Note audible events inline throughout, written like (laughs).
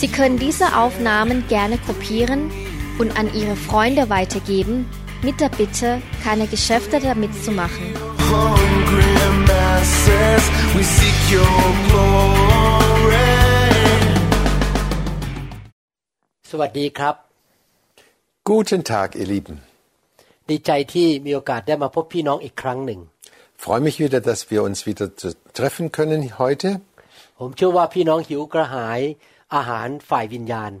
Sie können diese Aufnahmen gerne kopieren und an Ihre Freunde weitergeben, mit der Bitte, keine Geschäfte damit zu machen. hungry masses, we seek your glory. สวัสดีครับ Guten Tag, ihr Lieben. ดีใจที่มีโอกาสได้มาพบพี่น้องอีกครั้งหนึ่ง Freue mich wieder, dass wir uns wieder zu- treffen können heute. ผมเชื่อว่าพี่น้องหิวกระหาย อาหารฝ่ายวิญญาณ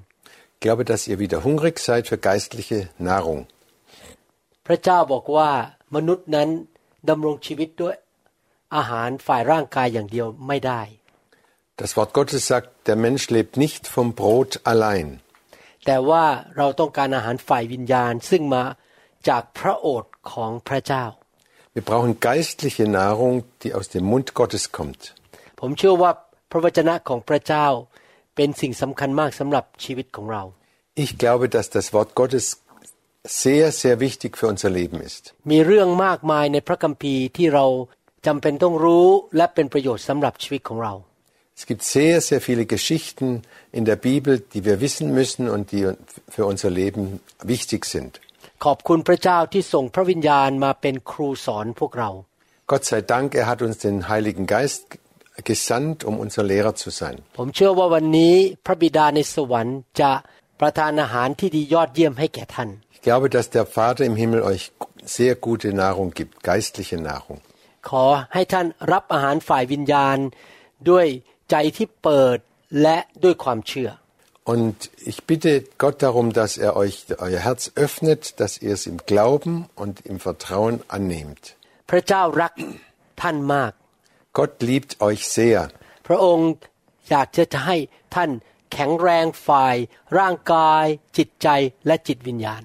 Ich glaube, dass ihr wieder hungrig seid für geistliche Nahrung. พระเจ้าบอกว่ามนุษย์นั้นดำรงชีวิตด้วยอาหารฝ่ายร่างกายอย่างเดียวไม่ได้ Das Wort Gottes sagt, der Mensch lebt nicht vom Brot allein. แต่ว่าเราต้องการอาหารฝ่ายวิญญาณ ซึ่งมาจากพระโอษฐ์ของพระเจ้า Wir brauchen geistliche Nahrung, die aus dem Mund Gottes kommt. ผมเชื่อว่าพระวจนะของพระเจ้า ich glaube, dass das Wort Gottes sehr sehr wichtig für unser Leben ist. Es gibt sehr sehr viele Geschichten in der Bibel, die wir wissen müssen und die für unser Leben wichtig sind. Gott sei Dank, er hat uns den Heiligen Geist gegeben gesandt, um unser Lehrer zu sein. ผมเชื่อว่าวันนี้พระบิดาในสวรรค์จะประทานอาหารที่ดียอดเยี่ยมให้แก่ท่าน Ich glaube, dass der Vater im Himmel euch sehr gute Nahrung gibt, geistliche Nahrung. ขอให้ท่านรับอาหารฝ่ายวิญญาณ ด้วยใจที่เปิดและด้วยความเชื่อ Und ich bitte Gott darum, dass er euch euer Herz öffnet, dass ihr es im Glauben und im Vertrauen annehmt. (clears throat) พระเจ้ารักท่านมาก Gott liebt euch sehr. พระองค์อยากจะให้ท่านแข็งแรงฝ่าย ร่างกาย จิตใจและจิตวิญญาณ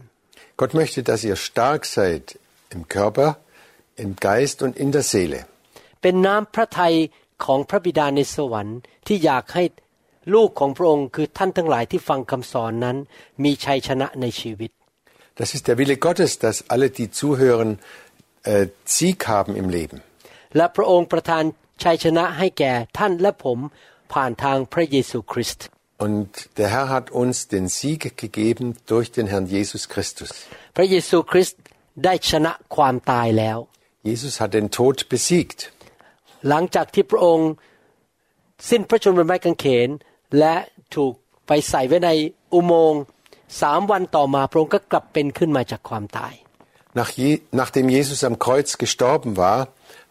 Gott möchte, dass ihr stark seid im Körper, im Geist und in der Seele. เป็นน้ำพระทัยของพระบิดาในสวรรค์ที่อยากให้ลูกของพระองค์คือท่านทั้งหลายที่ฟังคำสอนนั้น มีชัยชนะในชีวิต Das ist der Wille Gottes, dass alle, die zuhören, äh, Sieg haben im Leben. และพระองค์ประทานชัยชนะให้แก่ท่านและผมผ่านทางพระเยซูคริสต์ Und der Herr hat uns den Sieg gegeben durch den Herrn Jesus Christus. พระเยซูคริสต์ได้ชนะความตายแล้ว Jesus hat den Tod besiegt. หลังจากที่พระองค์สิ้นพระชนม์บนไม้กางเขน และถูกไปใส่ไว้ในอุโมงค์สามวันต่อมาพระองค์ก็กลับเป็นขึ้นมาจากความตาย Nach Je nachdem Jesus am Kreuz gestorben war,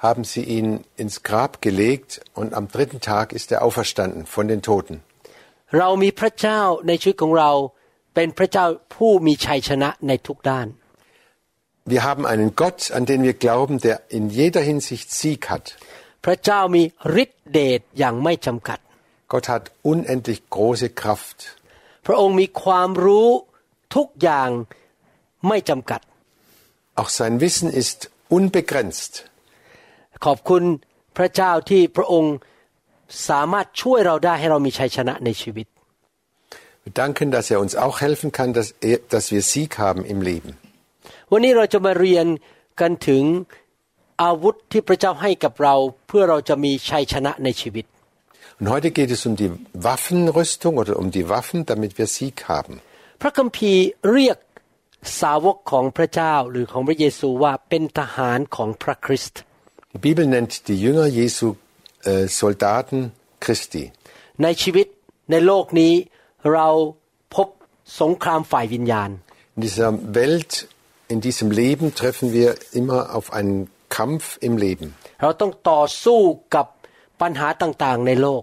haben sie ihn ins Grab gelegt und am dritten Tag ist er auferstanden von den Toten. Wir haben einen Gott, an den wir glauben, der in jeder Hinsicht Sieg hat. Gott hat unendlich große Kraft. Auch sein Wissen ist unbegrenzt. ขอบคุณพระเจ้าที่พระองค์สามารถช่วยเราได้ให้เรามีชัยชนะในชีวิต Wir danken, dass er uns auch helfen kann, dass, er, dass wir Sieg haben im Leben. วันนี้เราจะมาเรียนกันถึงอาวุธที่พระเจ้าให้กับเราเพื่อเราจะมีชัยชนะในชีวิต Und heute geht es um die Waffenrüstung oder um die Waffen, damit wir Sieg haben. พระคัมภีร์เรียกสาวกของพระเจ้าหรือของพระเยซูว่าเป็นทหารของพระคริสต์ Die Bibel nennt die Jünger Jesu äh, Soldaten Christi. ในชีวิตในโลกนี้เราพบสงครามฝ่ายวิญญาณ In dieser Welt, in diesem Leben treffen wir immer auf einen Kampf im Leben. เราต้องต่อสู้กับปัญหาต่างๆในโลก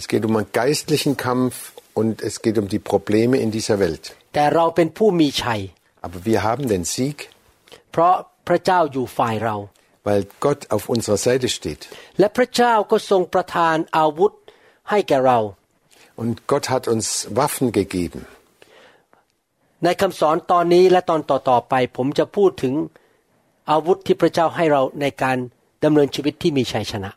Es geht um einen geistlichen Kampf und es geht um die Probleme in dieser Welt. แต่เราเป็นผู้มีชัย Aber wir haben den Sieg, เพราะพระเจ้าอยู่ฝ่ายเรา weil Gott auf unserer Seite steht. และพระเจ้าก็ทรงประทานอาวุธให้แก่เรา Und Gott hat uns Waffen gegeben. ในคำสอนตอนนี้และตอนต่อๆไป ผมจะพูดถึงอาวุธที่พระเจ้าให้เราในการดำเนินชีวิตที่มีชัยชนะ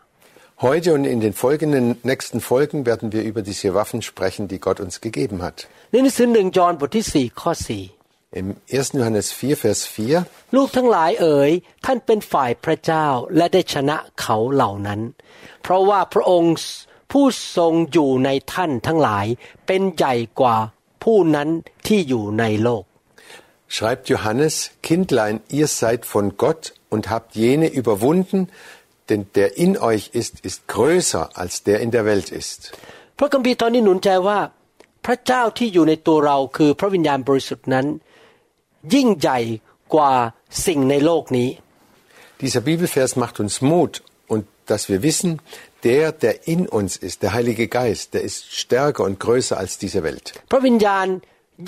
Heute und in den folgenden nächsten Folgen werden wir über diese Waffen sprechen, die Gott uns gegeben hat. ในหนังสือหนึ่งยอห์นบทที่สี่ข้อสี่ Im 1. Johannes 4, Vers 4ลูกทั้งหลายเอ๋ย ท่านเป็นฝ่ายพระเจ้าและได้ชนะเขาเหล่านั้น เพราะว่าพระองค์ผู้ทรงอยู่ในท่านทั้งหลายเป็นใหญ่กว่าผู้นั้นที่อยู่ในโลก schreibt Johannes, Kindlein, ihr seid von Gott und habt jene überwunden, denn der in euch ist, ist größer als der in der Welt ist. พระคัมภีร์ตอนนี้หนุนใจว่า พระเจ้าที่อยู่ในตัวเราคือพระวิญญาณบริสุทธิ์นั้น ยิ่งใหญ่กว่าสิ่งในโลกนี้ Dieser Bibelvers macht uns Mut und dass wir wissen, der, der in uns ist, der Heilige Geist, der ist stärker und größer als diese Welt. พระวิญญาณ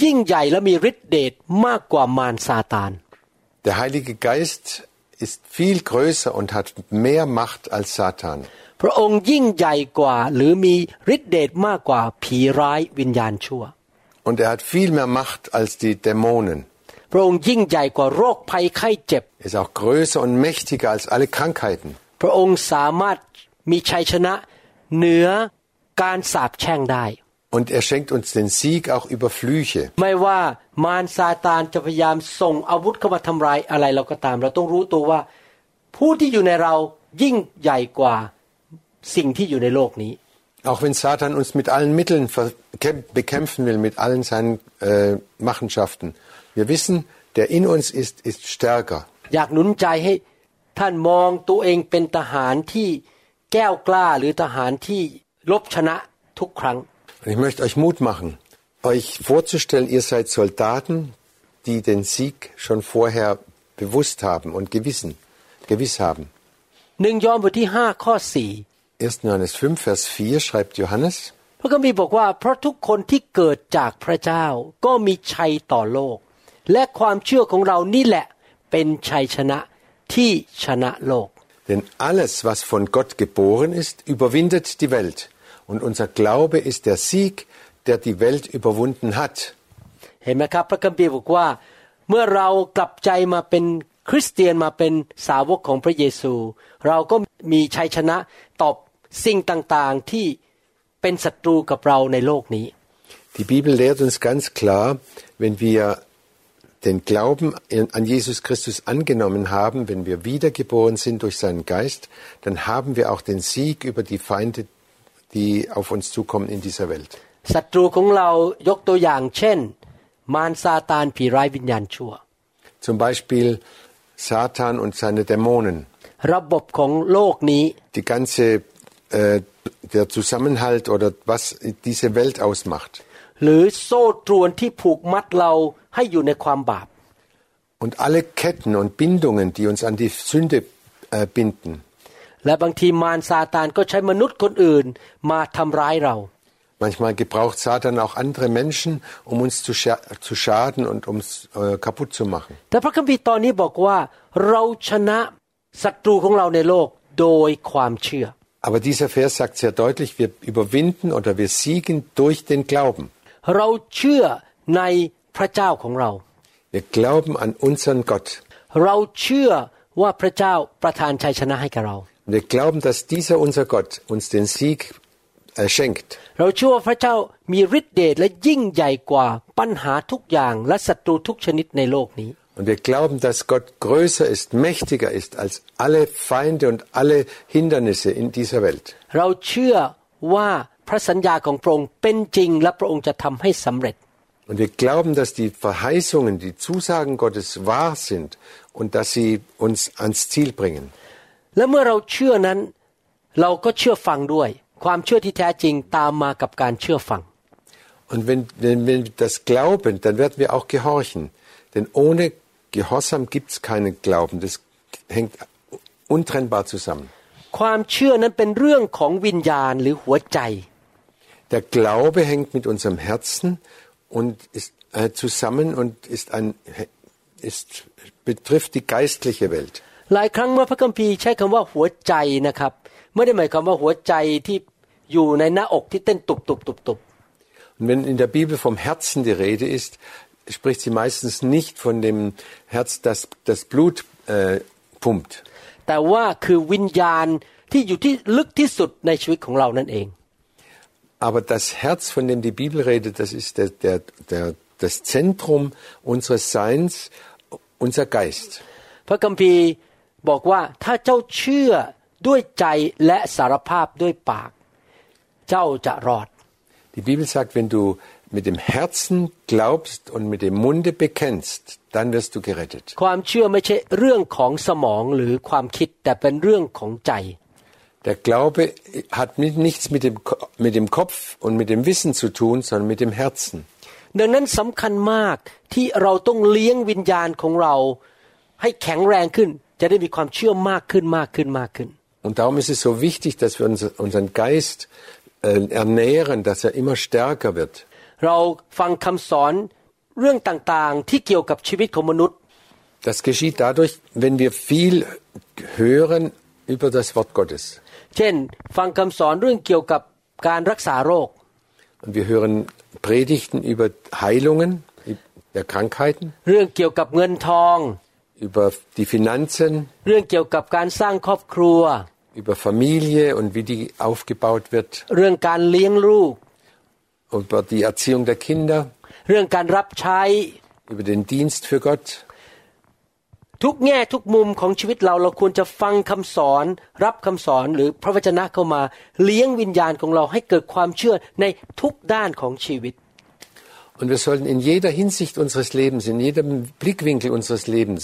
ยิ่งใหญ่และมีฤทธิเดชมากกว่ามารซาตาน Der Heilige Geist ist viel größer und hat mehr Macht als Satan. พระองค์ยิ่งใหญ่กว่า หรือมีฤทธิเดชมากกว่าผีร้ายวิญญาณชั่ว Und er hat viel mehr Macht als die Dämonen. พระองค์ยิ่งใหญ่กว่าโรคภัยไข้เจ็บ Er ist auch größer und mächtiger als alle Krankheiten. พระองค์สามารถมีชัยชนะเหนือการสาปแช่งได้ Und er schenkt uns den Sieg auch über Flüche. ไม่ว่ามารซาตานจะพยายามส่งอาวุธเข้ามาทำลายอะไรเราก็ตาม เราต้องรู้ตัวว่า ผู้ที่อยู่ในเรายิ่งใหญ่กว่าสิ่งที่อยู่ในโลกนี้ Auch wenn Satan uns mit allen Mitteln verkämp- bekämpfen will, mit allen seinen äh, Machenschaften. Wir wissen, der in uns ist, ist stärker. อยากหนุนใจให้ท่านมองตัวเองเป็นทหารที่แก้วกล้าหรือทหารที่ลบชนะทุกครั้ง Und ich möchte euch Mut machen, euch vorzustellen, ihr seid Soldaten, die den Sieg schon vorher bewusst haben und gewissen, gewiss haben. หนึ่งยอห์นบทที่ห้าข้อสี่ 1. Johannes 5, Vers 4 schreibt Johannes, พระคัมภีร์บอกว่า เพราะทุกคนที่เกิดจากพระเจ้าก็มีชัยต่อโลก และความเชื่อของเรานี่แหละเป็นชัยชนะที่ชนะโลก denn alles, was von Gott geboren ist, überwindet die Welt. Und unser Glaube ist der Sieg, der die Welt überwunden hat. เห็นไหมครับพระคัมภีร์บอกว่า เมื่อเรากลับใจมาเป็นคริสเตียนมาเป็นสาวกของพระเยซู เราก็มีชัยชนะตอบสิ่งต่างๆที่เป็นศัตรูกับเราในโลกนี้ Die Bibel lehrt uns ganz klar, wenn wir den Glauben an Jesus Christus angenommen haben, wenn wir wiedergeboren sind durch seinen Geist, dann haben wir auch den Sieg über die Feinde, die auf uns zukommen in dieser Welt. ศัตรูของเรายกตัวอย่างเช่น มารซาตานผีร้ายวิญญาณชั่ว Zum Beispiel Satan und seine Dämonen. ระบบของโลกนี้ Die ganze, äh, der Zusammenhalt oder was diese Welt ausmacht. หรือโซ่ตรวนที่ผูกมัดเรา ให้อยู่ในความบาป Und alle Ketten und Bindungen, die uns an die Sünde äh, binden. และบางทีมารซาตานก็ใช้มนุษย์คนอื่นมาทำร้ายเรา Manchmal gebraucht Satan auch andere Menschen, um uns zu, scha zu schaden und uns äh, kaputt zu machen. แต่พระคัมภีร์ตอนนี้บอกว่า เราชนะศัตรูของเราในโลกโดยความเชื่อ Aber dieser Vers sagt sehr deutlich, wir überwinden oder wir siegen durch den Glauben. เราเชื่อในพระเจ้าของเรา Wir glauben an unseren Gott. เราเชื่อว่าพระเจ้าประทานชัยชนะให้กับเรา Wir glauben, dass dieser unser Gott uns den Sieg äh, schenkt. เราเชื่อว่าพระเจ้ามีฤทธิเดชและยิ่งใหญ่กว่าปัญหาทุกอย่างและศัตรูทุกชนิดในโลกนี้ Und wir glauben, dass Gott größer ist, mächtiger ist als alle Feinde und alle Hindernisse in dieser Welt. เราเชื่อว่ าพระสัญญาของพระองค์เป็นจริงและพระองค์จะทำให้สำเร็จ Und wir glauben, dass die Verheißungen, die Zusagen Gottes wahr sind und dass sie uns ans Ziel bringen. และเมื่อเราเชื่อนั้น เราก็เชื่อฟังด้วย ความเชื่อที่แท้จริงตามมากับการเชื่อฟัง Und wenn, wenn, wenn wir das glauben, dann werden wir auch gehorchen. Denn ohne Gehorsam gibt es keinen Glauben. Das hängt untrennbar zusammen. ความเชื่อนั้นเป็นเรื่องของวิญญาณหรือหัวใจ Der Glaube hängt mit unserem Herzen und ist äh, zusammen und ist ein, ist, betrifft die geistliche Welt. หลายครั้งเมื่อพระคัมภีร์ใช้คำว่าหัวใจนะครับ ไม่ได้หมายความว่าหัวใจที่อยู่ในหน้าอกที่เต้นตุบตุบตุบตุบ Und wenn in der Bibel vom Herzen die Rede ist, spricht sie meistens nicht von dem Herz, das das Blut äh, pumpt, แต่ว่าคือวิญญาณที่อยู่ที่ลึกที่สุดในชีวิตของเรานั่นเอง aber das Herz, von dem die Bibel redet, das ist der, der, der, das Zentrum unseres Seins, unser Geist. พระคัมภีร์บอกว่าถ้าเจ้าเชื่อด้วยใจและสารภาพด้วยปาก เจ้าจะรอด Die Bibel sagt, wenn du mit dem Herzen glaubst und mit dem Munde bekennst, dann wirst du gerettet. ความเชื่อไม่ใช่เรื่องของสมองหรือความคิดแต่เป็นเรื่องของใจ Der Glaube hat mit, nichts mit dem, Ko- mit dem Kopf und mit dem Wissen zu tun, sondern mit dem Herzen. ดังนั้นสำคัญมากที่เราต้องเลี้ยงวิญญาณของเรา ให้แข็งแรงขึ้น จะได้มีความเชื่อมากขึ้นมากขึ้นมากขึ้น Und darum ist es so wichtig, dass wir uns, unseren Geist äh, ernähren, dass er immer stärker wird. เราฟังคำสอนเรื่องต่างๆ ที่เกี่ยวกับชีวิตของมนุษย์ Das geschieht dadurch, wenn wir viel hören über das Wort Gottes. เช่น ฟังคำสอนเรื่องเกี่ยวกับการรักษาโรค Und wir hören Predigten über Heilungen der Krankheiten, เรื่องเกี่ยวกับเงินทอง über die Finanzen, เรื่องเกี่ยวกับการสร้างครอบครัว über Familie und wie die aufgebaut wird, เรื่องการเลี้ยงลูก über die Erziehung der Kinder, เรื่องการรับใช้ über den Dienst für Gott. ทุกแง่ทุกมุมของชีวิตเราเราควรจะฟังคำสอน รับคำสอนหรือพระวจนะเข้ามา เลี้ยงวิญญาณของเราให้เกิดความเชื่อในทุกด้านของชีวิต Und wir sollten in jeder Hinsicht unseres Lebens, in jedem Blickwinkel unseres Lebens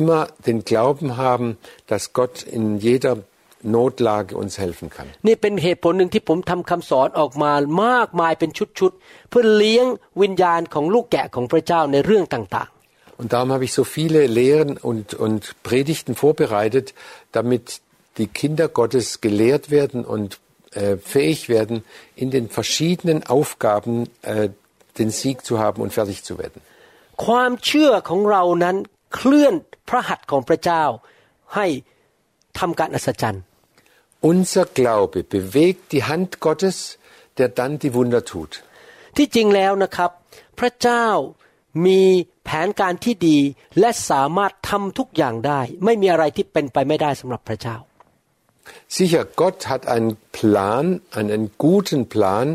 immer den Glauben haben, dass Gott in jeder Notlage uns helfen kann. นี่เป็นเหตุผลหนึ่งที่ผมทำคำสอนออกมามากมายเป็นชุดๆเพื่อเลี้ยงวิญญาณของลูกแกะของพระเจ้าในเรื่องต่าง Und darum habe ich so viele Lehren und, und Predigten vorbereitet, damit die Kinder Gottes gelehrt werden und äh, fähig werden, in den verschiedenen Aufgaben äh, den Sieg zu haben und fertig zu werden. ๆ ความเชื่อของเรานั้นเคลื่อนพระหัตถ์ของพระเจ้า ให้ทำการอัศจรรย์ Unser Glaube bewegt die Hand Gottes, der dann die Wunder tut. ที่จริงแล้วนะครับ พระเจ้า มีแผนการที่ดีและสามารถทำทุกอย่างได้ ไม่มีอะไรที่เป็นไปไม่ได้สำหรับพระเจ้า Sicher, Gott hat einen Plan, einen guten Plan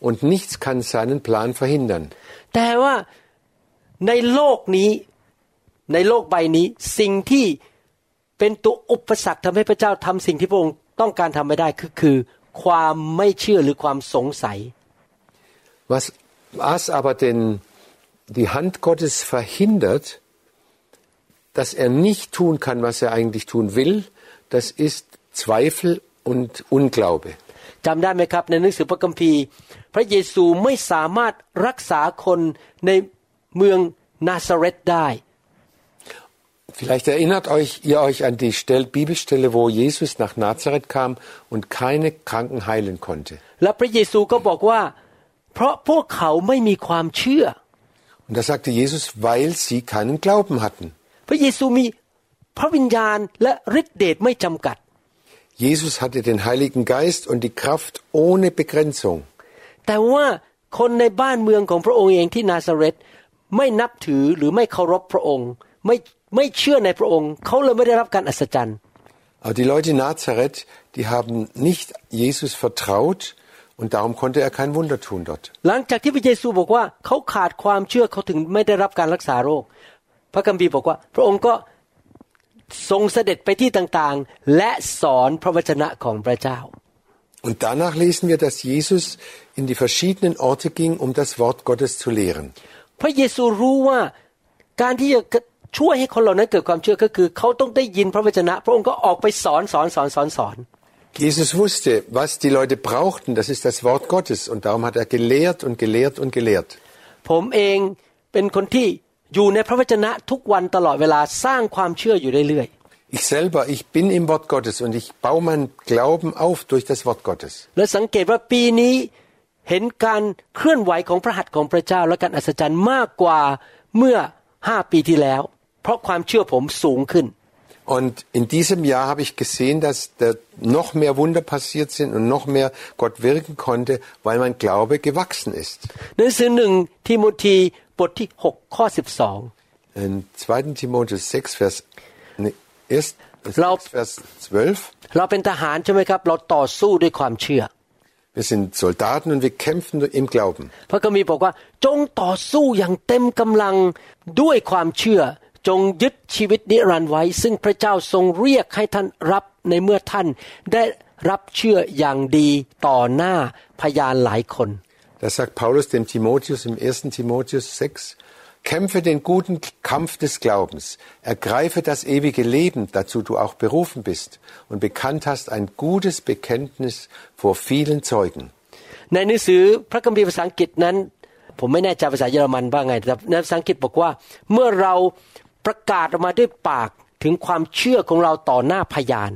und nichts kann seinen Plan verhindern. แต่ว่าในโลกนี้ในโลกใบนี้สิ่งที่เป็นตัวอุปสรรคทำให้พระเจ้าทำสิ่งที่พระองค์ต้องการทำไม่ได้คือคือความไม่เชื่อหรือความสงสัย Was, was aber denn die Hand Gottes verhindert, dass er nicht tun kann, was er eigentlich tun will, das ist Zweifel und Unglaube. จำได้ไหมครับ ในหนังสือพระคัมภีร์ พระเยซูไม่สามารถรักษาคนในเมืองนาซาเรตได้ Vielleicht erinnert euch ihr euch an die Stell Bibelstelle, wo Jesus nach Nazareth kam und keine Kranken heilen konnte. แ Und da sagte Jesus, weil sie keinen Glauben hatten. พระเยซูมีพระวิญญาณและฤทธิเดชไม่จำกัด Jesus hatte den Heiligen Geist und die Kraft ohne Begrenzung. แต่ว่าคนในบ้านเมืองของพระองค์เองที่นาซาเรตไม่นับถือหรือไม่เคารพพระองค์ ไม่ไม่เชื่อในพระองค์ เขาเลยไม่ได้รับการอัศจรรย์ Aber die Leute in Nazareth, die haben nicht Jesus vertraut und darum konnte er kein Wunder tun dort. หลังจากที่พระเยซูบอกว่าเขาขาดความเชื่อเขาถึงไม่ได้รับการรักษาโรค พระคัมภีร์บอกว่า พระองค์ก็ทรงเสด็จไปที่ต่างๆ และสอนพระวจนะของพระเจ้า Und danach lesen wir, dass Jesus in die verschiedenen Orte ging, um das Wort Gottes zu lehren. พระเยซูรู้ว่าการที่จะช่วยให้คนเหล่านั้นเกิดความเชื่อก็คือ เขาต้องได้ยินพระวจนะ พระองค์ก็ออกไปสอนสอนสอนสอนสอน Jesus wusste, was die Leute brauchten, das ist das Wort Gottes. Und darum hat er gelehrt und gelehrt und gelehrt. ผมเองเป็นคนที่อยู่ในพระวจนะทุกวันตลอดเวลาสร้างความเชื่ออยู่เรื่อย Ich selber, ich bin im Wort Gottes und ich baue meinen Glauben auf durch das Wort Gottes. Und in diesem Jahr habe ich gesehen, dass da noch mehr Wunder passiert sind und noch mehr Gott wirken konnte, weil mein Glaube gewachsen ist. หนังสือหนึ่งทิโมธี บทที่ 6 ข้อ 12 In 2. Timotheus 6, Vers, nee, erst, Laut- 6, Vers 12. เราเป็นทหารใช่ไหมครับ เราต่อสู้ด้วยความเชื่อ Wir sind Soldaten und wir kämpfen im Glauben. พระคัมภีร์บอกว่า จงต่อสู้อย่างเต็มกำลังด้วยความเชื่อ จงยึดชีวิตนิรันดร์ไว้ ซึ่งพระเจ้าทรงเรียกให้ท่านรับในเมื่อท่านได้รับเชื่ออย่างดีต่อหน้าพยานหลายคน Da sagt Paulus dem Timotheus im 1. Timotheus 6, Kämpfe den guten Kampf des Glaubens, ergreife das ewige Leben, dazu du auch berufen bist und bekannt hast ein gutes Bekenntnis vor vielen Zeugen. ในหนังสือพระคัมภีร์ภาษาอังกฤษนั้น ผมไม่แน่ใจภาษาเยอรมันว่าไงแต่ในภาษาอังกฤษบอกว่า เมื่อเรา ประกาศออกมาด้วยปากถึงความเชื่อของเราต่อหน้าพยาน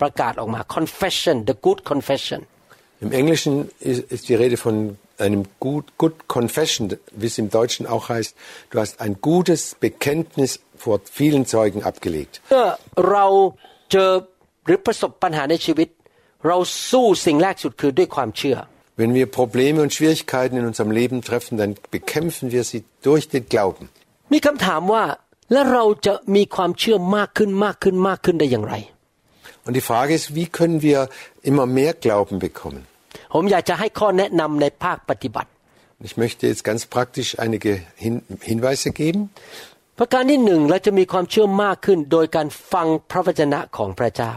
ประกาศออกมา confession the good confession Im Englischen ist, ist die Rede von einem good, good confession, wie es im Deutschen auch heißt. Du hast ein gutes Bekenntnis vor vielen Zeugen abgelegt. เมื่อเราเจอหรือประสบปัญหาในชีวิต เราสู้สิ่งแรกสุดคือด้วยความเชื่อ Wenn wir Probleme und Schwierigkeiten in unserem Leben treffen, dann bekämpfen wir sie durch den Glauben. มีคำถามว่า แล้วเราจะมีความเชื่อมากขึ้นมากขึ้นมากขึ้นได้อย่างไร Und die Frage ist, wie können wir immer mehr Glauben bekommen? ผมอยากจะให้ข้อแนะนำในภาคปฏิบัติ Ich möchte jetzt ganz praktisch einige Hin Hinweise geben. ประการที่หนึ่งเราจะมีความเชื่อมากขึ้น โดยการฟังพระวจนะของพระเจ้า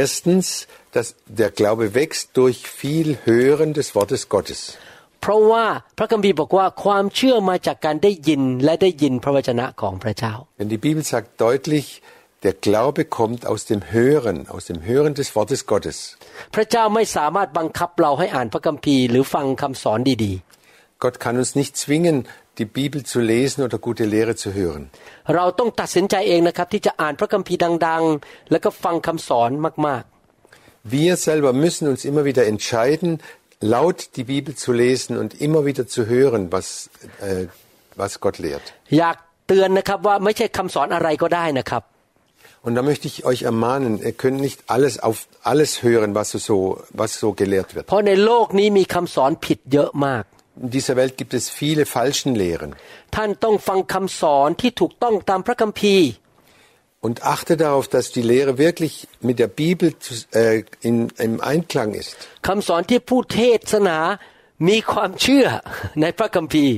Erstens, dass der Glaube wächst durch viel Hören des Wortes Gottes. เพราะว่าพระคัมภีร์บอกว่าความเชื่อมาจากการได้ยินและได้ยินพระวจนะของพระเจ้า Denn die Bibel sagt deutlich, der Glaube kommt aus dem Hören, aus dem Hören des Wortes Gottes. พระเจ้าไม่สามารถบังคับเราให้อ่านพระคัมภีร์หรือฟังคำสอนดี Gott kann uns nicht zwingen, die Bibel zu lesen oder gute Lehre zu hören. ๆเราต้องตัดสินใจเองนะครับที่จะอ่านพระคัมภีร์ดัง ๆ แล้วก็ฟังคำสอนมาก Wir selber müssen uns immer wieder entscheiden, laut die Bibel zu lesen und immer wieder zu hören, was, äh, was Gott lehrt. ๆ อยากเตือนนะครับว่าไม่ใช่คำสอนอะไรก็ได้นะครับ Und da möchte ich euch ermahnen, ihr könnt nicht alles auf alles hören, was so, was so gelehrt wird. เพราะในโลกนี้มีคำสอนผิดเยอะมาก In dieser Welt gibt es viele falschen Lehren. Und achte darauf, dass die Lehre wirklich mit der Bibel zu, äh, in, im Einklang ist. (laughs) คำสอนที่ผู้เทศนามีความเชื่อในพระคัมภีร์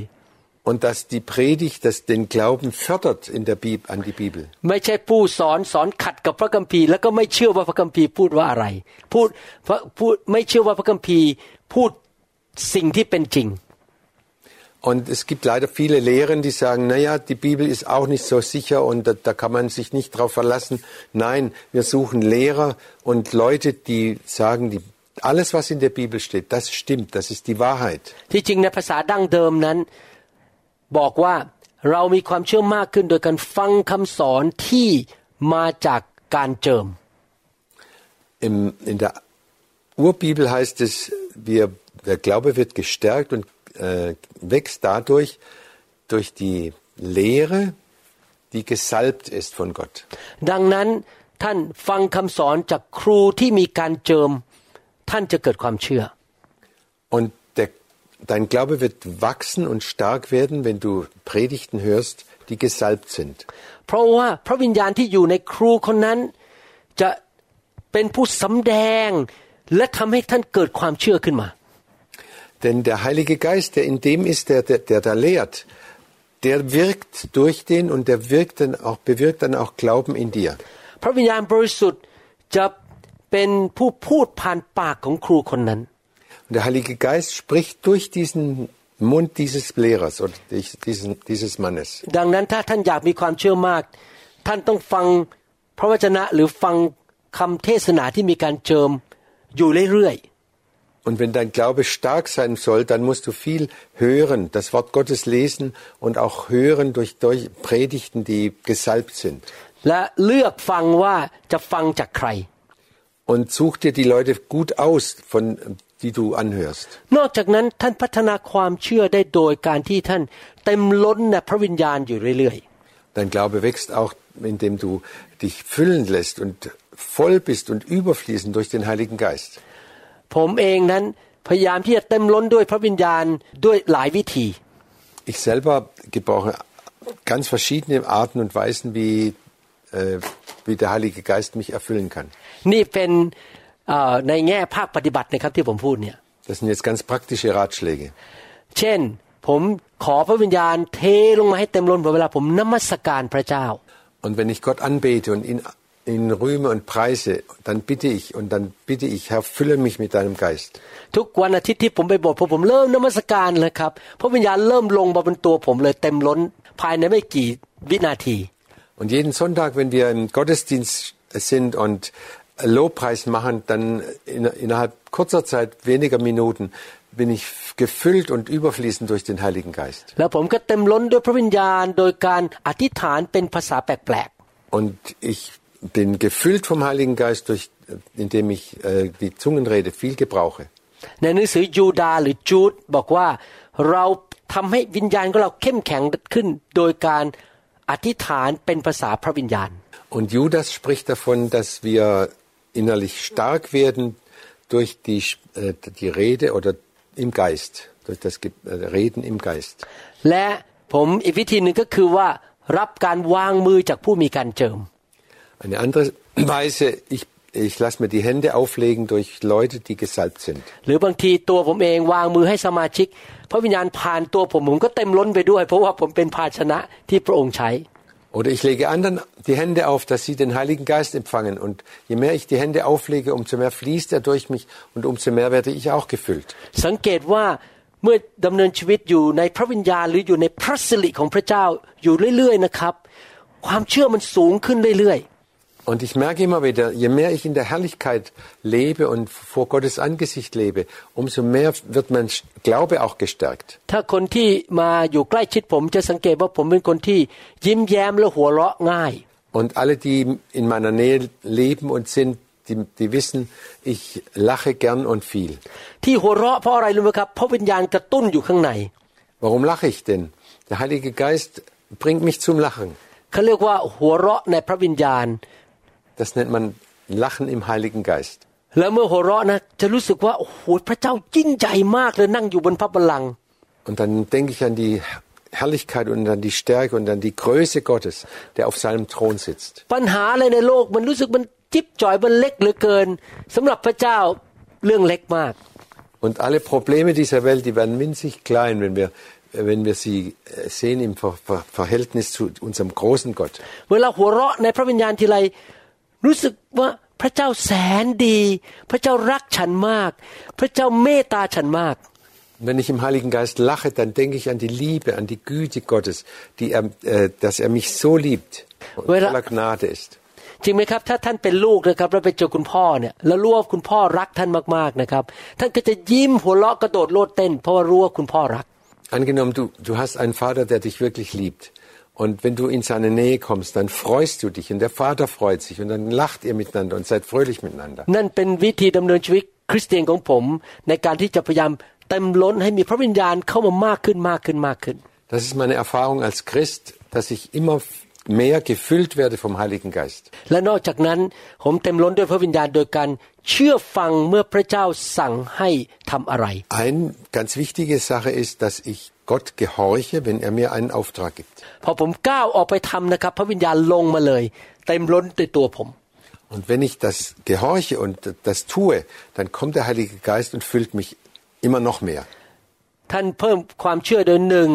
Und dass die Predigt das den Glauben fördert in der Bib an die Bibel. ไม่ใช่ผู้สอนสอนขัดกับพระคัมภีร์ แล้วก็ไม่เชื่อว่าพระคัมภีร์พูดว่าอะไร พูดพระพูดไม่เชื่อว่าพระคัมภีร์พูดสิ่งที่เป็นจริง Und es gibt leider viele Lehren, die sagen, naja, die Bibel ist auch nicht so sicher und da, da kann man sich nicht drauf verlassen. Nein, wir suchen Lehrer und Leute, die sagen, die, alles, was in der Bibel steht, das stimmt, das ist die Wahrheit. ที่จริงในภาษาดั้งเดิมนั้น บอกว่าเรามีความเชื่อมากขึ้นโดยการฟังคำสอนที่มาจากการเจิม Im, in der Urbibel heißt es, wir, der Glaube wird gestärkt und äh, wächst dadurch, durch die Lehre, die gesalbt ist von Gott. ดังนั้นท่านฟังคำสอนจากครูที่มีการเจิม ท่านจะเกิดความเชื่อ Und der, dein Glaube wird wachsen und stark werden, wenn du Predigten hörst, die gesalbt sind. เพราะว่าพระวิญญาณที่อยู่ในครูคนนั้น จะเป็นผู้สำแดง และทำให้ท่านเกิดความเชื่อขึ้นมา Denn der Heilige Geist, der in dem ist, der, der, der da lehrt, der wirkt durch den und der wirkt dann auch, bewirkt dann auch Glauben in dir. พระวิญญาณบริสุทธิ์จะเป็นผู้พูดผ่านปากของครูคนนั้น Und der Heilige Geist spricht durch diesen Mund dieses Lehrers oder diesen, dieses Mannes. ดังนั้นถ้าท่านอยากมีความเชื่อมาก ท่านต้องฟังพระวจนะหรือฟังคำเทศนาที่มีการเจิมอยู่เรื่อย Und wenn dein Glaube stark sein soll, dann musst du viel hören, das Wort Gottes lesen und auch hören durch, durch Predigten, die gesalbt sind. ๆ และเลือกฟังว่าจะฟังจากใคร Und such dir die Leute gut aus, von, die du anhörst. นอกจากนั้นท่านพัฒนาความเชื่อได้โดยการที่ท่านเต็มล้นในพระวิญญาณอยู่เรื่อย Dein Glaube wächst auch, indem du dich füllen lässt und voll bist und überfließen durch den Heiligen Geist. ๆ ผมเองนั้นพยายามที่จะเต็มล้นด้วยพระวิญญาณด้วยหลายวิธี Ich selber gebrauche ganz verschiedene Arten und Weisen, wie, äh, wie der Heilige Geist mich erfüllen kann. นี่เป็นเอ่อในแง่ภาคปฏิบัตินะครับที่ผมพูดเนี่ย Das sind jetzt ganz praktische Ratschläge. เช่น ผมขอพระวิญญาณเทลงมาให้เต็มล้นเวลาผมนมัสการพระเจ้า Und wenn ich Gott anbete und ihn, ihn rühme und preise, dann bitte ich und dann bitte ich, Herr, fülle mich mit deinem Geist. ทุกวันอาทิตย์ที่ผมไปโบสถ์พอผมเริ่มนมัสการเลยครับพระวิญญาณเริ่มลงมาบนตัวผมเลยเต็มล้นภายในไม่กี่วินาที Und jeden Sonntag, wenn wir im Gottesdienst sind und Lobpreis machen, dann in, innerhalb kurzer Zeit, weniger Minuten, bin ich gefüllt und überfließend durch den Heiligen Geist. แล้วผมก็เต็มล้นด้วยพระวิญญาณ โดยการอธิษฐานเป็นภาษาแปลก Und ich bin gefüllt vom Heiligen Geist, durch, indem ich äh, die Zungenrede viel gebrauche. ๆในหนังสือยูดาห์หรือจูดบอกว่าเราทำให้วิญญาณของเราเข้มแข็งขึ้น โดยการอธิษฐานเป็นภาษาพระวิญญาณ Und Judas spricht davon, dass wir innerlich stark werden durch die, äh, die Rede oder im Geist, durch das Ge- äh, Reden im Geist. และผมอีกวิธีหนึ่งก็คือว่ารับการวางมือจากผู้มีการเจิม Eine andere Weise, ich, ich lasse mir die Hände auflegen durch Leute, die gesalbt sind. หรือบางทีตัวผมเองวางมือให้สมาชิก พระวิญญาณผ่านตัวผมผมก็เต็มล้นไปด้วย เพราะว่าผมเป็นภาชนะที่พระองค์ใช้ Oder ich lege anderen die Hände auf, dass sie den Heiligen Geist empfangen. Und je mehr ich die Hände auflege, umso mehr fließt er durch mich und umso mehr werde ich auch gefüllt. สังเกตว่าเมื่อดำเนินชีวิตอยู่ในพระวิญญาณหรืออยู่ในพระสิริของพระเจ้าอยู่เรื่อยๆนะครับ ความเชื่อมันสูงขึ้นเรื่อย Und ich merke immer wieder, je mehr ich in der Herrlichkeit lebe und vor Gottes Angesicht lebe, umso mehr wird mein Glaube auch gestärkt. ๆ ถ้าคนที่มาอยู่ใกล้ชิดผมจะสังเกตว่าผมเป็นคนที่ยิ้มแย้มและหัวเราะง่าย Und alle, die in meiner Nähe leben und sind, die, die wissen, ich lache gern und viel. ที่หัวเราะเพราะอะไรรู้ไหมครับเพราะวิญญาณกระตุ้นอยู่ข้างใน Warum lache ich denn? Der Heilige Geist bringt mich zum Lachen. เขาเรียกว่าหัวเราะในพระวิญญาณ Das nennt man Lachen im Heiligen Geist. แล้วเมื่อหัวเราะนะจะรู้สึกว่าโอ้โหพระเจ้ายิ่งใหญ่มากเลยนั่งอยู่บนพระบัลลังก์ Und dann denke ich an die Herrlichkeit und an die Stärke und an die Größe Gottes, der auf seinem Thron sitzt. ปัญหาอะไรในโลกมันรู้สึกมันจิ๊บจ่อยมันเล็กเหลือเกินสำหรับพระเจ้าเรื่องเล็กมาก Und alle Probleme dieser Welt, die werden winzig klein, wenn wir, wenn wir sie äh, sehen im Ver Ver Verhältnis zu unserem großen Gott. เวลาหัวเราะในพระวิญญาณทีไร รู้สึกว่าพระเจ้าแสนดี พระเจ้ารักฉันมาก พระเจ้าเมตตาฉันมาก Und wenn ich im Heiligen Geist lache, dann denke ich an die Liebe, an die Güte Gottes, die er, äh, dass er mich so liebt und Weil er- voller Gnade ist. จริงไหมครับถ้าท่านเป็นลูกนะครับแล้วไปเจอคุณพ่อเนี่ยแล้วรู้ว่าคุณพ่อรักท่านมากๆนะครับท่านก็จะยิ้มหัวเราะกระโดดโลดเต้นเพราะว่ารู้ว่าคุณพ่อรัก Angenommen, du, du hast einen Vater, der dich wirklich liebt. Und wenn du in seine Nähe kommst, dann freust du dich und der Vater freut sich und dann lacht ihr miteinander und seid fröhlich miteinander. นั่นเป็นวิธีดำเนินชีวิตคริสเตียนของผม ในการที่จะพยายามเต็มล้นให้มีพระวิญญาณเข้ามามากขึ้นมากขึ้นมากขึ้น Das ist meine Erfahrung als Christ, dass ich immer mehr gefüllt werde vom Heiligen Geist. และนอกจากนั้นผมเต็มล้นด้วยพระวิญญาณโดยการเชื่อฟังเมื่อพระเจ้าสั่งให้ทำอะไร Eine ganz wichtige Sache ist, dass ich Gott gehorche, wenn er mir einen Auftrag gibt. พอผมก้าวออกไปทำนะครับ พระวิญญาณลงมาเลย เต็มล้นด้วยตัวผม Und wenn ich das gehorche und das tue, dann kommt der Heilige Geist und füllt mich immer noch mehr. ท่านเพิ่มความเชื่อโดยหนึ่ง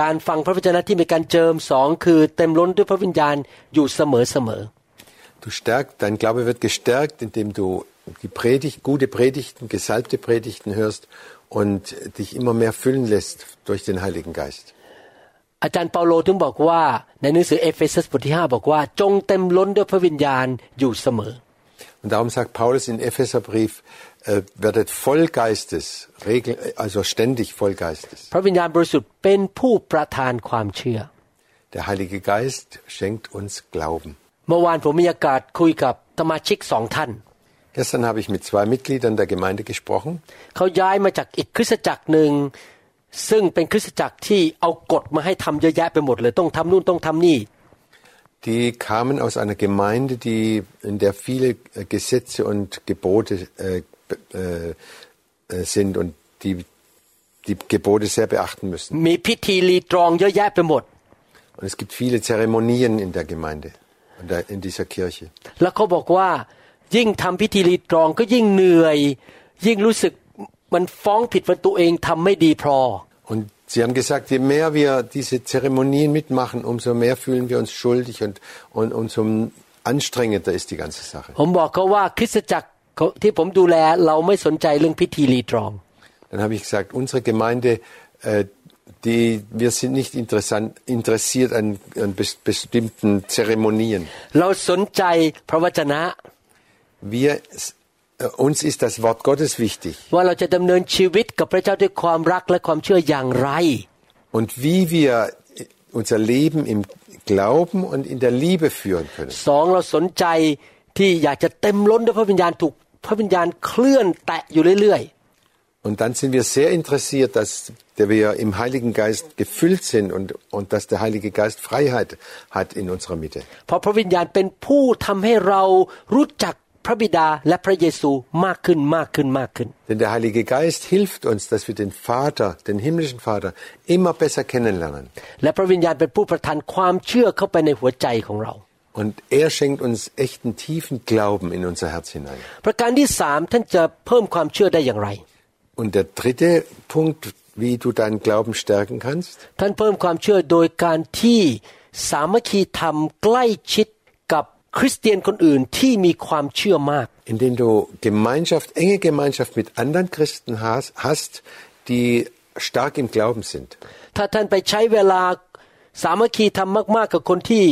การฟังพระวจนะที่มีการเจิมสองคือเต็มล้นด้วยพระวิญญาณอยู่เสมอเสมอ Du stärkst, dein Glaube wird gestärkt, indem du die Predigt, gute Predigten, gesalbte Predigten hörst und dich immer mehr füllen lässt durch den Heiligen Geist. อาจารย์เปาโลถึงบอกว่าในหนังสือเอเฟซัสบทที่5บอกว่า จงเต็มล้นด้วยพระวิญญาณอยู่เสมอ Und darum sagt Paulus in Epheserbrief, äh, werdet voll Geistes, regel, also ständig voll Geistes. พระวิญญาณบริสุทธิ์เป็นผู้ประทานความเชื่อ Der Heilige Geist schenkt uns Glauben. เมื่อวานผมมีโอกาสคุยกับสมาชิกสองท่าน Gestern habe ich mit zwei Mitgliedern der Gemeinde gesprochen. เขาย้ายมาจากอีกคริสตจักรหนึ่งซึ่งเป็นคริสตจักรที่เอากฎมาให้ทำเยอะแยะไปหมดเลยต้องทำนู่นต้องทำนี่ Die kamen aus einer Gemeinde, die, in der viele äh, Gesetze und Gebote äh, b- äh, äh, sind und die die Gebote sehr beachten müssen. มีพิธีรีตรองเยอะแยะไปหมด Und es gibt viele Zeremonien in der Gemeinde, in der- in dieser Kirche. แ ล้วเขาบอกว่ายิ่งทำพิธีรีตรองก็ยิ่งเหนื่อย ยิ่งรู้สึกมันฟ้องผิดว่าตัวเองทำไม่ดีพอ Und Sie haben gesagt, je mehr wir diese Zeremonien mitmachen, umso mehr fühlen wir uns schuldig und, und umso anstrengender ist die ganze Sache. ผมบอกเขาว่าคริสตจักรที่ผมดูแลเราไม่สนใจเรื่องพิธีรีตรอง Dann habe ich gesagt, unsere Gemeinde, äh, die, wir sind nicht interessant, interessiert an, an bes bestimmten Zeremonien. Wir, äh, uns ist das Wort Gottes wichtig ว่าเราจะดำเนินชีวิตกับพระเจ้าด้วยความรักและความเชื่ออย่างไร und wie wir unser Leben im Glauben und in der Liebe führen können. สองเราสนใจที่อยากจะเต็มล้นด้วยพระวิญญาณถูกพระวิญญาณเคลื่อนแตะอยู่เรื่อย Und dann sind wir sehr interessiert, dass wir im Heiligen Geist gefüllt sind und, und dass der Heilige Geist Freiheit hat in unserer Mitte. ๆ เพราะพระวิญญาณเป็นผู้ทำให้เรารู้จักพระบิดาและพระเยซูมากขึ้นมากขึ้นมากขึ้น Denn der Heilige Geist hilft uns, dass wir den Vater, den himmlischen Vater, immer besser kennenlernen. และพระวิญญาณเป็นผู้ประทานความเชื่อเข้าไปในหัวใจของเรา Und er schenkt uns echten tiefen Glauben in unser Herz hinein. ประการที่สามท่านจะเพิ่มความเชื่อได้อย่างไร Und der dritte Punkt, wie du deinen Glauben stärken kannst, ท่านเพิ่มความเชื่อโดยการที่สามัคคีธรรมใกล้ชิดกับ คริสเตียนคนอื่นที่มีความเชื่อมาก indem du Gemeinschaft, enge Gemeinschaft mit anderen Christen hast, hast die stark im Glauben sind. ถ้าท่านไปใช้เวลาสามัคคีทำมาก ๆ กับคนที่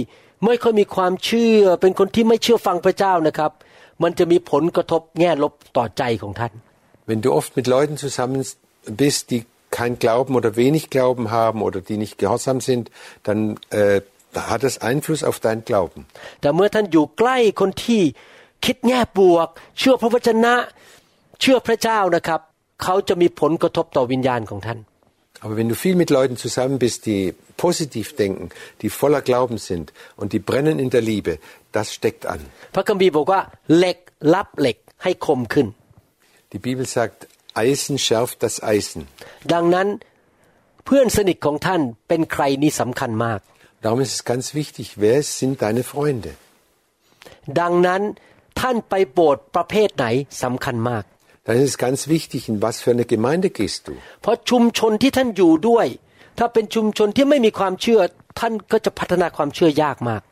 ไม่ค่อยมีความเชื่อ เป็นคนที่ไม่เชื่อฟังพระเจ้านะครับ มันจะมีผลกระทบแง่ลบต่อใจของท่าน Wenn du oft mit Leuten zusammen bist, die kein Glauben oder wenig Glauben haben oder die nicht gehorsam sind, dann äh, hat das Einfluss auf deinen Glauben. แต่เมื่อท่านอยู่ใกล้คนที่คิดแง่บวก เชื่อพระวจนะ เชื่อพระเจ้านะครับ เขาจะมีผลกระทบต่อวิญญาณของท่าน Aber wenn du viel mit Leuten zusammen bist, die positiv denken, die voller Glauben sind und die brennen in der Liebe, das steckt an. พระคัมภีร์บอกว่าเหล็กรับเหล็กให้คมขึ้น Die Bibel sagt, Eisen schärft das Eisen. ดังนั้นเพื่อนสนิทของท่านเป็นใครนี่สำคัญมาก Darum ist es ganz wichtig, wer sind deine Freunde? ดังนั้นท่านไปโบสถ์ประเภทไหนสำคัญมาก Dann ist es ganz wichtig, in was für eine Gemeinde gehst du. เพราะชุมชนที่ท่านอยู่ด้วย ถ้าเป็นชุมชนที่ไม่มีความเชื่อ ท่านก็จะพัฒนาความเชื่อยากมาก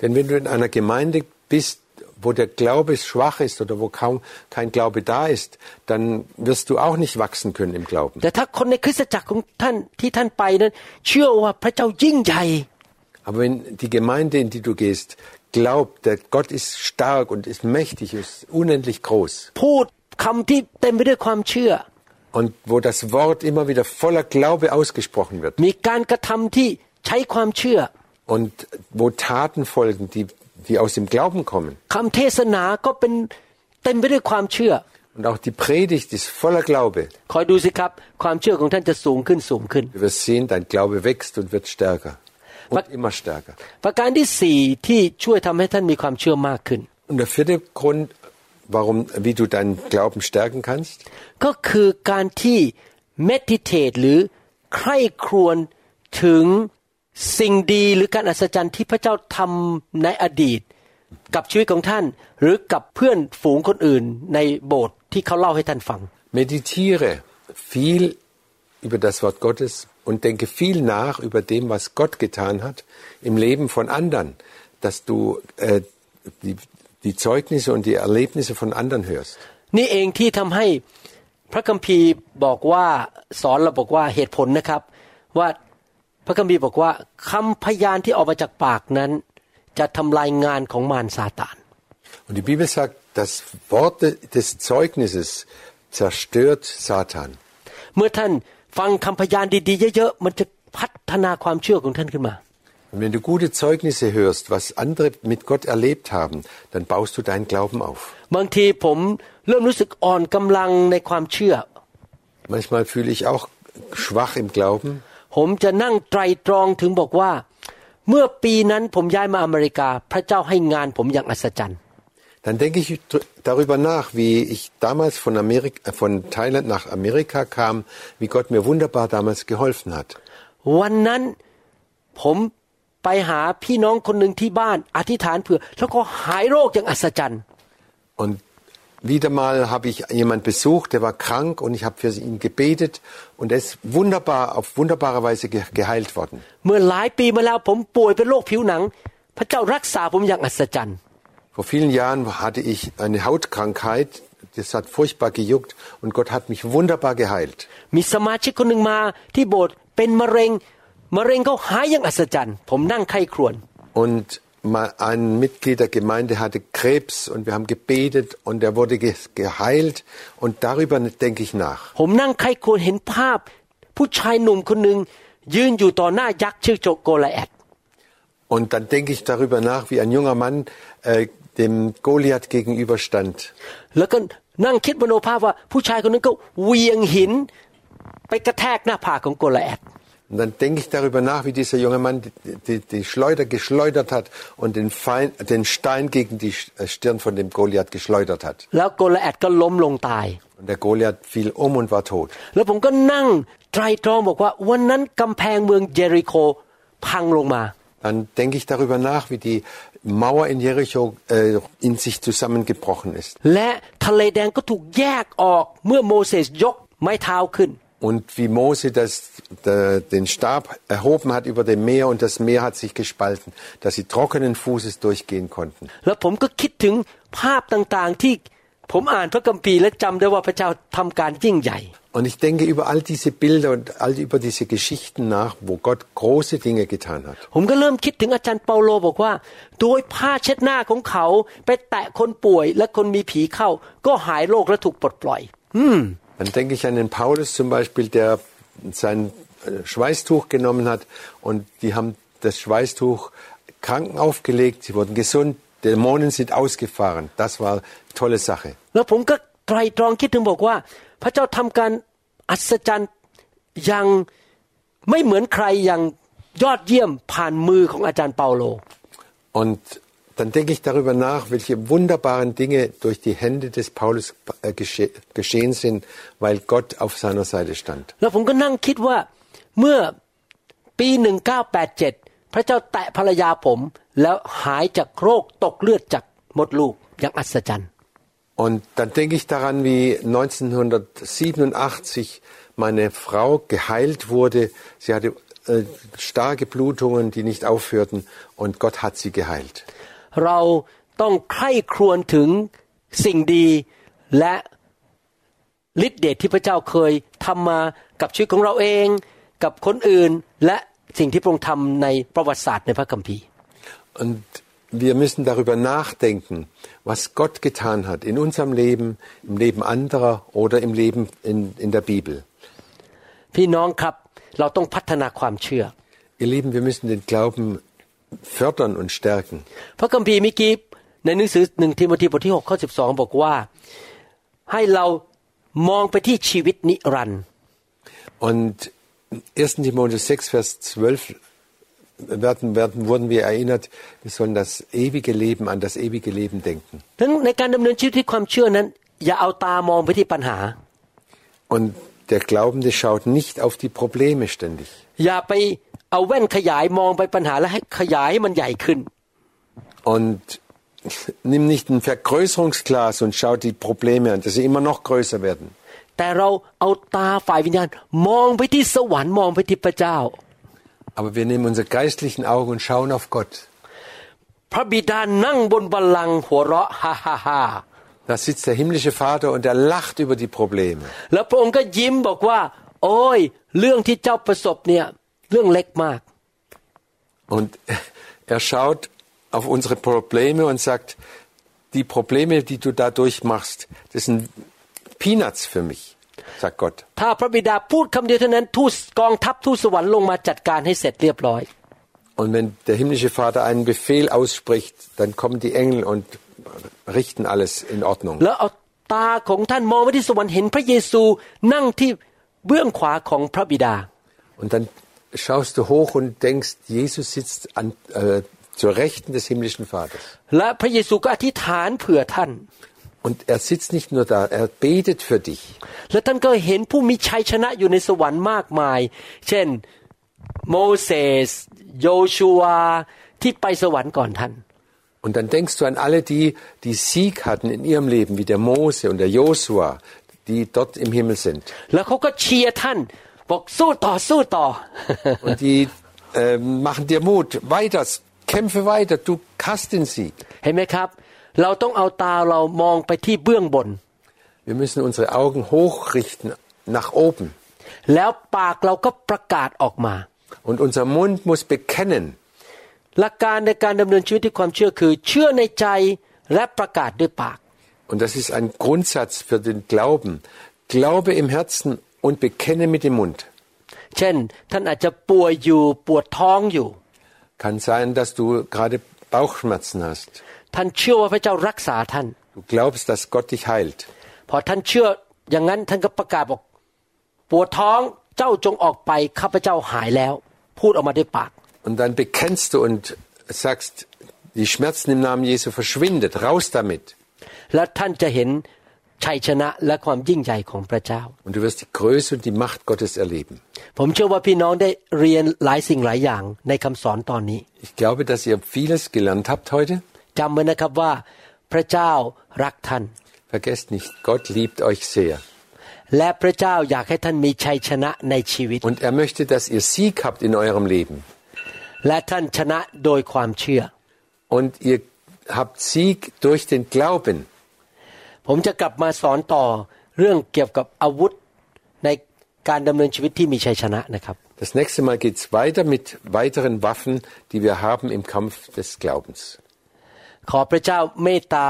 Denn wenn du in einer Gemeinde bist, wo der Glaube schwach ist oder wo kaum kein Glaube da ist, dann wirst du auch nicht wachsen können im Glauben. แต่ถ้าคนในคริสตจักรของท่านที่ท่านไปนั้น เชื่อว่าพระเจ้ายิ่งใหญ่ aber wenn die Gemeinde, in die du gehst, glaubt, der Gott ist stark und ist mächtig, ist unendlich groß. Und wo das Wort immer wieder voller Glaube ausgesprochen wird. Und wo Taten folgen, die, die aus dem Glauben kommen. Und auch die Predigt ist voller Glaube. Du wirst sehen, dein Glaube wächst und wird stärker und immer stärker. ประการที่สี่ที่ช่วยทำให้ท่านมีความเชื่อมากขึ้น Und der vierte Grund, warum, wie du deinen Glauben stärken kannst, ก็คือการที่ meditate หรือใคร่ครวญถึงสิ่งดีหรือการอัศจรรย์ที่พระเจ้าทำในอดีต กับชีวิตของท่าน หรือกับเพื่อนฝูงคนอื่นในโบสถ์ที่เขาเล่าให้ท่านฟัง meditiere viel über das Wort Gottes und denke viel nach über dem, was Gott getan hat im Leben von anderen, dass du äh, die, die Zeugnisse und die Erlebnisse von anderen hörst. นี่เองที่ทำให้พระคัมภีร์บอกว่าสอนเราบอกว่าเหตุผลนะครับ ว่าพระคัมภีร์บอกว่าคำพยานที่ออกมาจากปากนั้น จะทำลายงานของมารซาตาน Und die Bibel sagt, das Wort des Zeugnisses zerstört Satan. เมื่อท่าน ฟังคำพยานดีๆเยอะๆมันจะพัฒนาความเชื่อของท่านขึ้นมา Und wenn du gute Zeugnisse hörst, was andere mit Gott erlebt haben, dann baust du deinen Glauben auf. บางทีผมเริ่มรู้สึกอ่อนกำลังในความเชื่อ Manchmal fühle ich auch schwach im Glauben. ผมจะนั่งไตรตรองถึงบอกว่า เมื่อปีนั้นผมย้ายมาอเมริกา พระเจ้าให้งานผมอย่างอัศจรรย์ dann denke ich dr- darüber nach, wie ich damals von, Amerika, äh, von Thailand nach Amerika kam, wie Gott mir wunderbar damals geholfen hat. วันนั้นผมไปหาพี่น้องคนหนึ่งที่บ้าน อธิษฐานเผื่อ แล้วก็หายโรคอย่างอัศจรรย์ Und wieder mal habe ich jemand besucht, der war krank und ich habe für ihn gebetet und er ist wunderbar, auf wunderbare Weise ge geheilt worden. เมื่อหลายปีมาแล้วผมป่วยเป็นโรคผิวหนัง พระเจ้ารักษาผมอย่างอัศจรรย์ Vor vielen Jahren hatte ich eine Hautkrankheit, das hat furchtbar gejuckt und Gott hat mich wunderbar geheilt. มีสมาชิกคนหนึ่งมาที่โบสถ์เป็นมะเร็ง มะเร็งเขาหายอย่างอัศจรรย์ ผมนั่งไข้ครวญ Und mal ein Mitglied der Gemeinde hatte Krebs und wir haben gebetet und er wurde ge geheilt und darüber denke ich nach. ผมนั่งไข้ครวญเห็นภาพ ผู้ชายหนุ่มคนหนึ่งยืนอยู่ต่อหน้ายักษ์ชื่อโจโกลาแอด und dann denke ich darüber nach, wie ein junger Mann äh, dem Goliath gegenüberstand. Und dann denke ich darüber nach, wie dieser junge Mann die, die, die Schleuder geschleudert hat und den, Feind, den, Stein gegen die äh, Stirn von dem Goliath geschleudert hat. Und der Goliath fiel um und war tot. Und dann denke ich darüber nach, wie die Mauer in Jericho äh, in sich zusammengebrochen ist. Und wie Mose das, der, den Stab erhoben hat über dem Meer und das Meer hat sich gespalten, dass sie trockenen Fußes durchgehen konnten. ผมก็คิดถึงภาพต่างๆที่ผมอ่านพระคัมภีร์และจำได้ว่าพระเจ้าทำการยิ่งใหญ่ Und ich denke über all diese Bilder und all über diese Geschichten nach, wo Gott große Dinge getan hat. ผมก็เริ่มคิดถึงอาจารย์เปาโลบอกว่า โดยผ้าเช็ดหน้าของเขาไปแตะคนป่วยและคนมีผีเข้า ก็หายโรคและถูกปลดปล่อย Dann denke ich an den Paulus zum Beispiel, der sein äh, Schweißtuch genommen hat und die haben das Schweißtuch Kranken aufgelegt, sie wurden gesund, Dämonen sind ausgefahren. Das war eine tolle Sache. แล้วผมก็ไตรตรองคิดถึงบอกว่า พระเจ้าทำการอัศจรรย์อย่างไม่เหมือนใครอย่างยอดเยี่ยมผ่านมือของอาจารย์เปาโล Und dann denke ich darüber nach, welche wunderbaren Dinge durch die Hände des Paulus äh, gesche geschehen sind, weil Gott auf seiner Seite stand. แล้วผมก็นั่งคิดว่าเมื่อปี 1987 พระเจ้าแตะภรรยาผม แล้วหายจากโรคตกเลือดจากมดลูกอย่างอัศจรรย์ Und dann denke ich daran, wie 1987 meine Frau geheilt wurde. Sie hatte äh, starke Blutungen, die nicht aufhörten, und Gott hat sie geheilt. เ Und wir müssen darüber nachdenken, was Gott getan hat in unserem Leben, im Leben anderer oder im Leben in, in der Bibel. พี่น้องครับ เราต้องพัฒนาความเชื่อ Ihr Lieben, wir müssen den Glauben fördern und stärken. พระคัมภีร์เมื่อกี้ในหนังสือหนึ่งทิโมธีบทที่6ข้อ12 บอกว่า ให้เรามองไปที่ชีวิตนิรันดร์ Und 1. Timotheus 6, Vers 12 werden, werden, wurden wir erinnert, wir sollen das ewige Leben, an das ewige Leben denken. ดังนั้นในการดำเนินชีวิตที่ความเชื่อนั้น อย่าเอาตามองไปที่ปัญหา Und der Glaubende schaut nicht auf die Probleme ständig. อย่าไปเอาแว่นขยายมองไปปัญหาแล้วให้ขยายให้มันใหญ่ขึ้น Und (laughs) nimm nicht ein Vergrößerungsglas und schau die Probleme an, dass sie immer noch größer werden. แต่เราเอาตาฝ่ายวิญญาณ มองไปที่สวรรค์มองไปที่พระเจ้า Aber wir nehmen unsere geistlichen Augen und schauen auf Gott. พระบิดานั่งบนบัลลังก์หัวเราะฮ่าฮ่าฮ่า Da sitzt der himmlische Vater und er lacht über die Probleme. แล้วพระองค์ก็ยิ้มบอกว่า โอ้ย เรื่องที่เจ้าประสบเนี่ย เรื่องเล็กมาก Und er schaut auf unsere Probleme und sagt, die Probleme, die du da durchmachst, das sind Peanuts für mich, sagt Gott. ถ้าพระบิดาพูดคำเดียวเท่านั้นทูตกองทัพทูตสวรรค์ลงมาจัดการให้เสร็จเรียบร้อย Und wenn der himmlische Vater einen Befehl ausspricht, dann kommen die Engel und richten alles in Ordnung. แล้วเอาตาของท่านมองไปที่สวรรค์เห็นพระเยซูนั่งที่เบื้องขวาของพระบิดา Und dann schaust du hoch und denkst, Jesus sitzt an, äh, zur Rechten des himmlischen Vaters. และพระเยซูก็อธิษฐานเผื่อท่าน Und er sitzt nicht nur da, er betet für dich. และท่านก็เห็นผู้มีชัยชนะอยู่ในสวรรค์มากมาย เช่น โมเสส โยชูวา ที่ไปสวรรค์ก่อนท่าน Und dann denkst du an alle die, die Sieg hatten in ihrem Leben, wie der Mose und der Josua, die dort im Himmel sind. แล้วเขาก็เชียร์ท่าน บอกสู้ต่อสู้ต่อ (laughs) Und die äh, machen dir Mut, weiter, kämpfe weiter, du hast den Sieg. เห็นไหมครับ เราต้องเอาตาเรามองไปที่เบื้องบน Wir müssen unsere Augen hochrichten nach oben. แล้วปากเราก็ประกาศออกมา Und unser Mund muss bekennen. หลักการในการดำเนินชีวิตที่ความเชื่อคือ เชื่อในใจและประกาศด้วยปาก Und das ist ein Grundsatz für den Glauben. Glaube im Herzen und bekenne mit dem Mund. เช่น ท่านอาจจะป่วยอยู่ปวดท้องอยู่ Kann sein, dass du gerade Bauchschmerzen hast. ท่านเชื่อว่าพระเจ้ารักษาท่าน Du glaubst, dass Gott dich heilt. พอท่านเชื่ออย่างนั้นท่านก็ประกาศบอก ปวดท้องเจ้าจงออกไปข้าพเจ้าหายแล้ว พูดออกมาด้วยปาก Und dann bekennst du und sagst, die Schmerzen im Namen Jesu verschwindet, raus damit. แล้วท่านจะเห็นชัยชนะและความยิ่งใหญ่ของพระเจ้า Und du wirst die Größe und die Macht Gottes erleben. ผมเชื่อว่าพี่น้องได้เรียนหลายสิ่งหลายอย่างในคำสอนตอนนี้ Ich glaube, dass ihr vieles gelernt habt heute. จำไว้นะครับว่าพระเจ้ารักท่าน Vergesst nicht, Gott liebt euch sehr. และพระเจ้าอยากให้ท่านมีชัยชนะในชีวิต Und er möchte, dass ihr Sieg habt in eurem Leben. และท่านชนะโดยความเชื่อ Und ihr habt Sieg durch den Glauben. ผมจะกลับมาสอนต่อเรื่องเกี่ยวกับอาวุธในการดำเนินชีวิตที่มีชัยชนะนะครับ Das nächste Mal geht's weiter mit weiteren Waffen, die wir haben im Kampf des Glaubens. ขอพระเจ้าเมตตา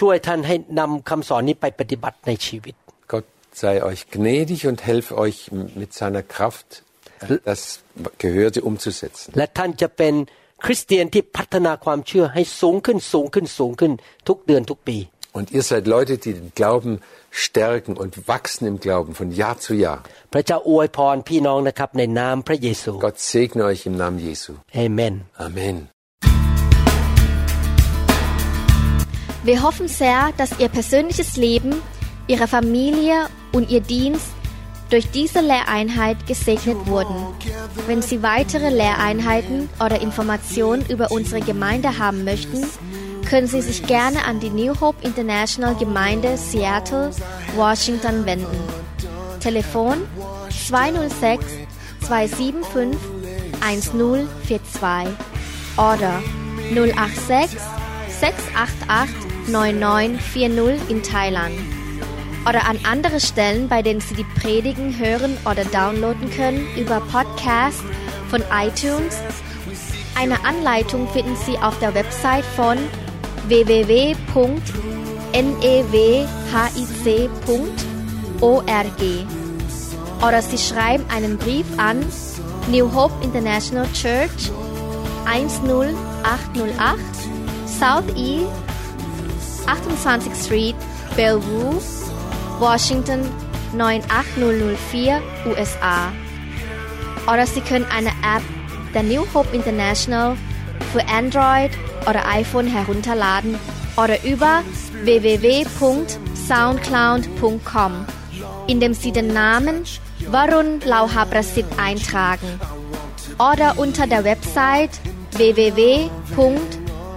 ช่วยท่านให้นำคำสอนนี้ไปปฏิบัติในชีวิต Gott sei euch gnädig und helfe euch mit seiner Kraft, äh, das Gehörte umzusetzen. และท่านจะเป็นคริสเตียนที่พัฒนาความเชื่อให้สูงขึ้นสูงขึ้นสูงขึ้น ทุกเดือนทุกปี Und ihr seid Leute, die den Glauben stärken und wachsen im Glauben von Jahr zu Jahr. พระเจ้าอวยพรพี่น้องนะครับในนามพระเยซู Gott segne euch im Namen Jesu. เอเมน Amen. Wir hoffen sehr, dass Ihr persönliches Leben, Ihre Familie und Ihr Dienst durch diese Lehreinheit gesegnet wurden. Wenn Sie weitere Lehreinheiten oder Informationen über unsere Gemeinde haben möchten, können Sie sich gerne an die New Hope International Gemeinde Seattle, Washington wenden. Telefon 206 275 1042 oder 086 688 9940 in Thailand. Oder an andere Stellen, bei denen Sie die Predigen hören oder downloaden können über Podcast von iTunes. Eine Anleitung finden Sie auf der Website von www.newhic.org. Oder Sie schreiben einen Brief an New Hope International Church 10808 South E 28th Street, Bellevue, Washington 98004, USA. Oder Sie können eine App der New Hope International für Android oder iPhone herunterladen oder über www.soundcloud.com, indem Sie den Namen Varun Lauha Prasit eintragen. Oder unter der Website